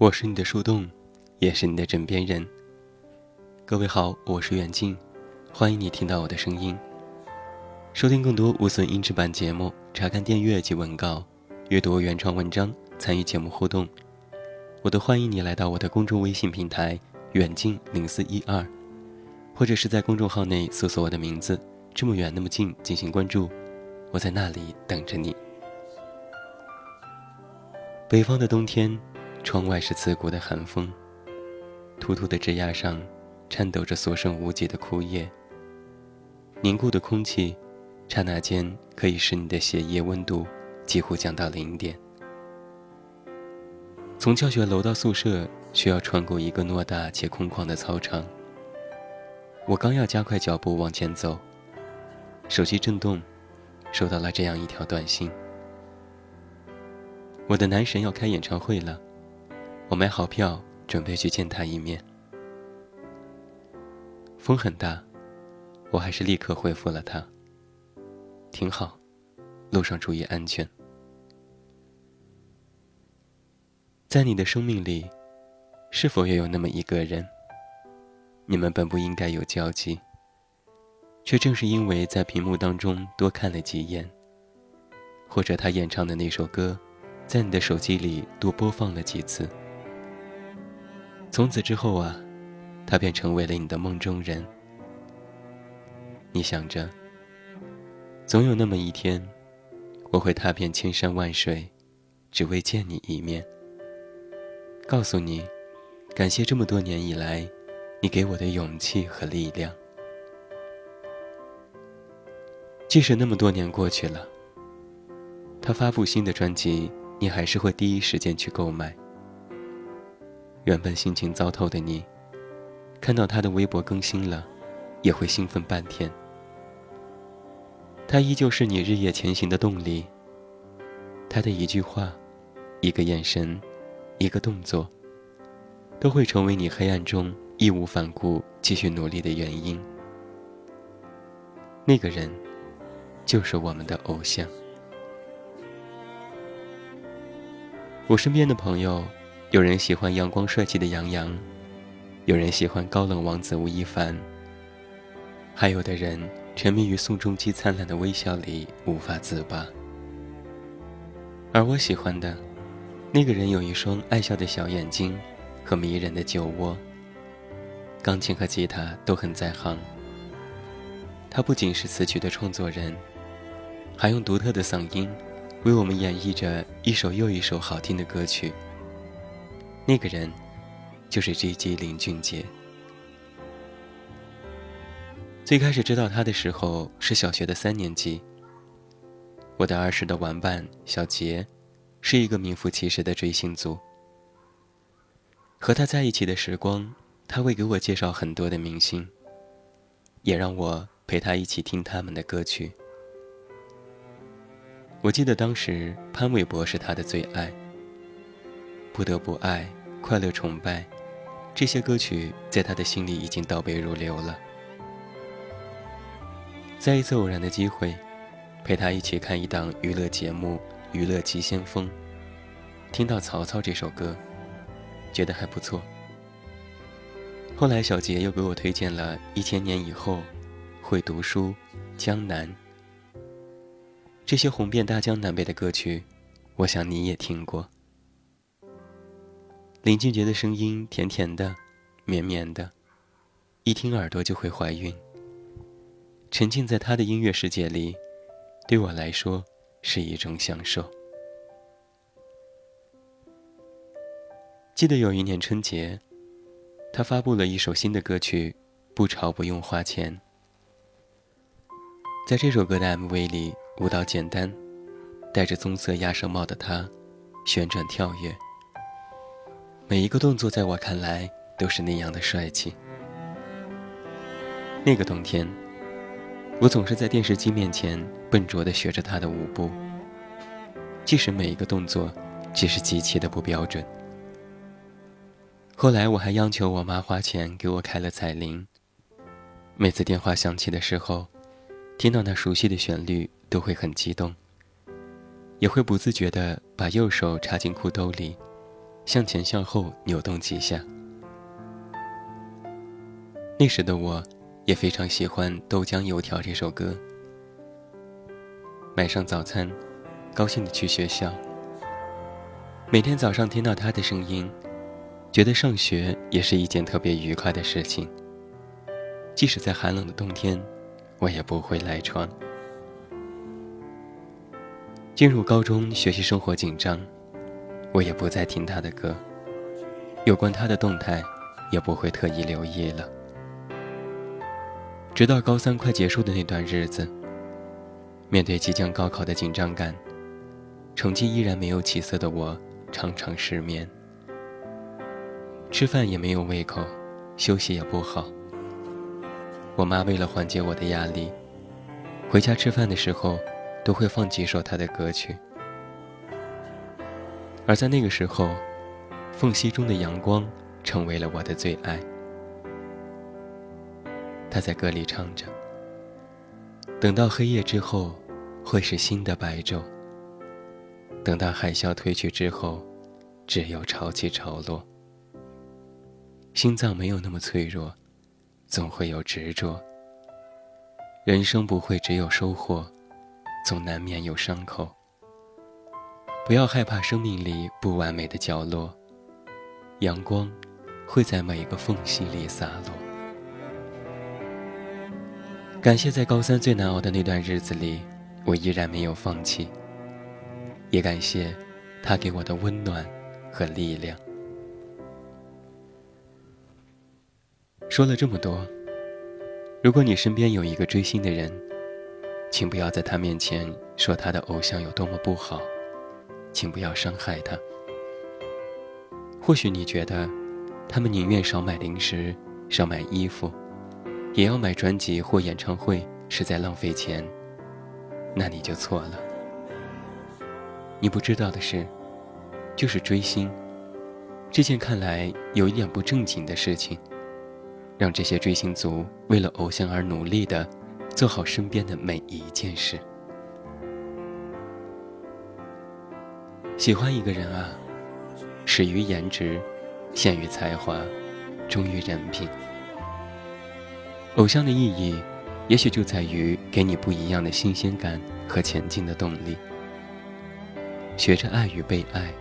我是你的树洞，也是你的枕边人。各位好，我是远近，欢迎你听到我的声音。收听更多无损音质版节目，查看电阅及文稿，阅读原创文章，参与节目互动，我都欢迎你来到我的公众微信平台远近零四一二，或者是在公众号内搜索我的名字“这么远那么近”进行关注，我在那里等着你。北方的冬天。窗外是刺骨的寒风，秃秃的枝桠上颤抖着所剩无几的枯叶。凝固的空气，刹那间可以使你的血液温度几乎降到零点。从教学楼到宿舍需要穿过一个偌大且空旷的操场。我刚要加快脚步往前走，手机震动，收到了这样一条短信：我的男神要开演唱会了。我买好票，准备去见他一面。风很大，我还是立刻回复了他。挺好，路上注意安全。在你的生命里，是否也有那么一个人？你们本不应该有交集，却正是因为在屏幕当中多看了几眼，或者他演唱的那首歌，在你的手机里多播放了几次。从此之后啊，他便成为了你的梦中人。你想着，总有那么一天，我会踏遍千山万水，只为见你一面。告诉你，感谢这么多年以来，你给我的勇气和力量。即使那么多年过去了，他发布新的专辑，你还是会第一时间去购买。原本心情糟透的你，看到他的微博更新了，也会兴奋半天。他依旧是你日夜前行的动力。他的一句话，一个眼神，一个动作，都会成为你黑暗中义无反顾继续努力的原因。那个人，就是我们的偶像。我身边的朋友。有人喜欢阳光帅气的杨洋，有人喜欢高冷王子吴亦凡，还有的人沉迷于宋仲基灿烂的微笑里无法自拔。而我喜欢的，那个人有一双爱笑的小眼睛和迷人的酒窝，钢琴和吉他都很在行。他不仅是词曲的创作人，还用独特的嗓音为我们演绎着一首又一首好听的歌曲。那个人，就是 G.G. 林俊杰。最开始知道他的时候是小学的三年级。我的儿时的玩伴小杰，是一个名副其实的追星族。和他在一起的时光，他会给我介绍很多的明星，也让我陪他一起听他们的歌曲。我记得当时潘玮柏是他的最爱，不得不爱。快乐崇拜，这些歌曲在他的心里已经倒背如流了。在一次偶然的机会，陪他一起看一档娱乐节目《娱乐急先锋》，听到《曹操》这首歌，觉得还不错。后来小杰又给我推荐了《一千年以后》《会读书》《江南》这些红遍大江南北的歌曲，我想你也听过。林俊杰的声音甜甜的、绵绵的，一听耳朵就会怀孕。沉浸在他的音乐世界里，对我来说是一种享受。记得有一年春节，他发布了一首新的歌曲《不潮不用花钱》。在这首歌的 MV 里，舞蹈简单，戴着棕色鸭舌帽的他，旋转跳跃。每一个动作在我看来都是那样的帅气。那个冬天，我总是在电视机面前笨拙地学着他的舞步，即使每一个动作只是极其的不标准。后来我还央求我妈花钱给我开了彩铃，每次电话响起的时候，听到那熟悉的旋律都会很激动，也会不自觉地把右手插进裤兜里。向前向后扭动几下。那时的我，也非常喜欢《豆浆油条》这首歌。买上早餐，高兴的去学校。每天早上听到他的声音，觉得上学也是一件特别愉快的事情。即使在寒冷的冬天，我也不会赖床。进入高中，学习生活紧张，我也不再听他的歌，有关他的动态，也不会特意留意了。直到高三快结束的那段日子，面对即将高考的紧张感，成绩依然没有起色的我。常常失眠，吃饭也没有胃口，休息也不好。我妈为了缓解我的压力，回家吃饭的时候都会放几首她的歌曲。而在那个时候，《缝隙中的阳光》成为了我的最爱。他在歌里唱着：“等到黑夜之后，会是新的白昼。”等到海啸退去之后，只有潮起潮落。心脏没有那么脆弱，总会有执着。人生不会只有收获，总难免有伤口。不要害怕生命里不完美的角落，阳光会在每一个缝隙里洒落。感谢在高三最难熬的那段日子里，我依然没有放弃。也感谢他给我的温暖和力量。说了这么多，如果你身边有一个追星的人，请不要在他面前说他的偶像有多么不好，请不要伤害他。或许你觉得，他们宁愿少买零食、少买衣服，也要买专辑或演唱会，是在浪费钱。那你就错了。你不知道的是，就是追星这件看来有一点不正经的事情，让这些追星族为了偶像而努力的做好身边的每一件事。喜欢一个人啊，始于颜值，陷于才华，忠于人品。偶像的意义，也许就在于给你不一样的新鲜感和前进的动力。学着爱与被爱，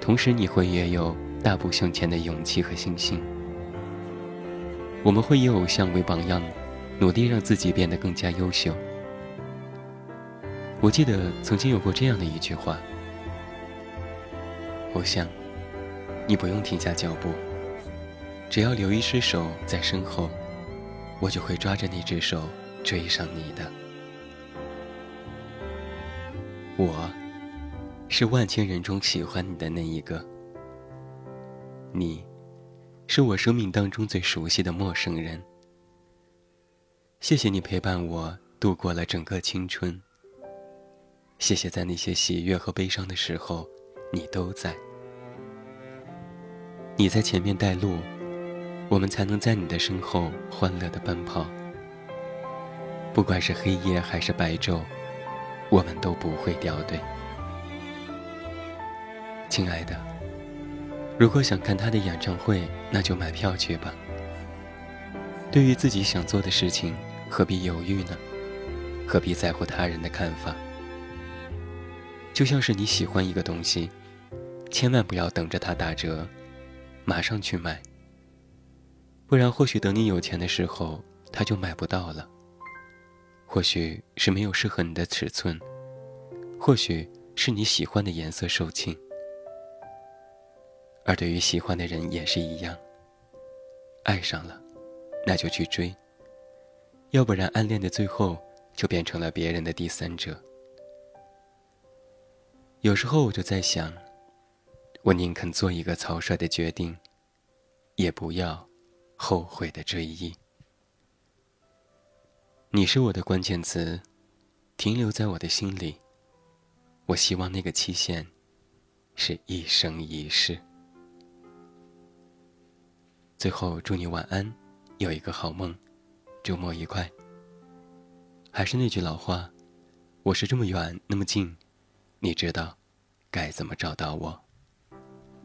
同时你会也有大步向前的勇气和信心。我们会以偶像为榜样，努力让自己变得更加优秀。我记得曾经有过这样的一句话：“偶像，你不用停下脚步，只要留一只手在身后，我就会抓着那只手追上你的。”我。是万千人中喜欢你的那一个。你，是我生命当中最熟悉的陌生人。谢谢你陪伴我度过了整个青春。谢谢在那些喜悦和悲伤的时候，你都在。你在前面带路，我们才能在你的身后欢乐的奔跑。不管是黑夜还是白昼，我们都不会掉队。亲爱的，如果想看他的演唱会，那就买票去吧。对于自己想做的事情，何必犹豫呢？何必在乎他人的看法？就像是你喜欢一个东西，千万不要等着它打折，马上去买。不然，或许等你有钱的时候，它就买不到了。或许是没有适合你的尺寸，或许是你喜欢的颜色售罄。而对于喜欢的人也是一样，爱上了，那就去追。要不然暗恋的最后就变成了别人的第三者。有时候我就在想，我宁肯做一个草率的决定，也不要后悔的追忆。你是我的关键词，停留在我的心里。我希望那个期限是一生一世。最后，祝你晚安，有一个好梦，周末愉快。还是那句老话，我是这么远那么近，你知道该怎么找到我？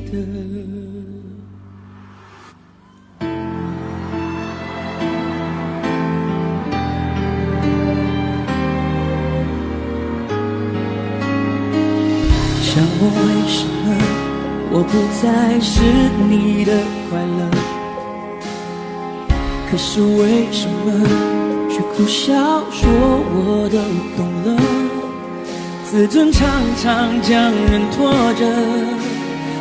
得？想问为什么我不再是你的快乐？可是为什么却苦笑说我都懂了？自尊常常将人拖着，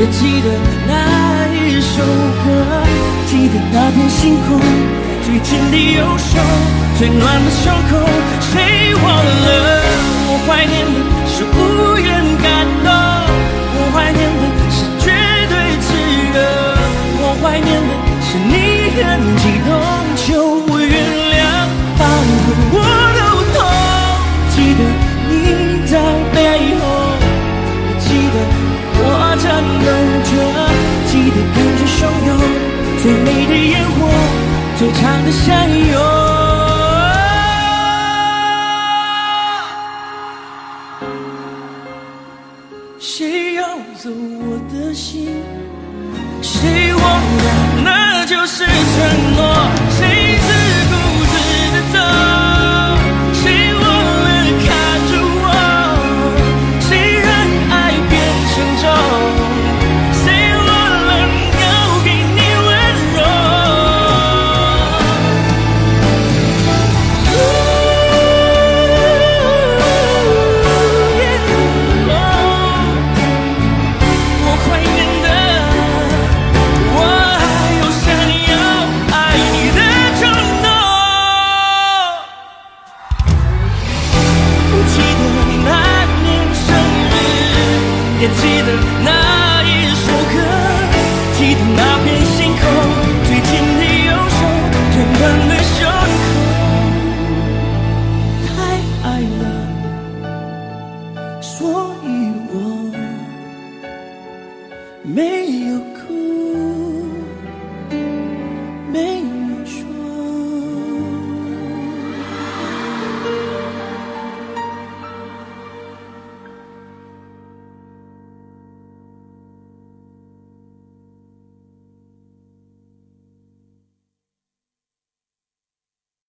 也记得那一首歌，记得那片星空，最紧的右手，最暖的胸口，谁忘了？我怀念的？是无言感动，我怀念的是绝对炽热，我怀念的是你很激动，最美的烟火，最长的相拥。谁要走我的心？谁忘了那就是承诺？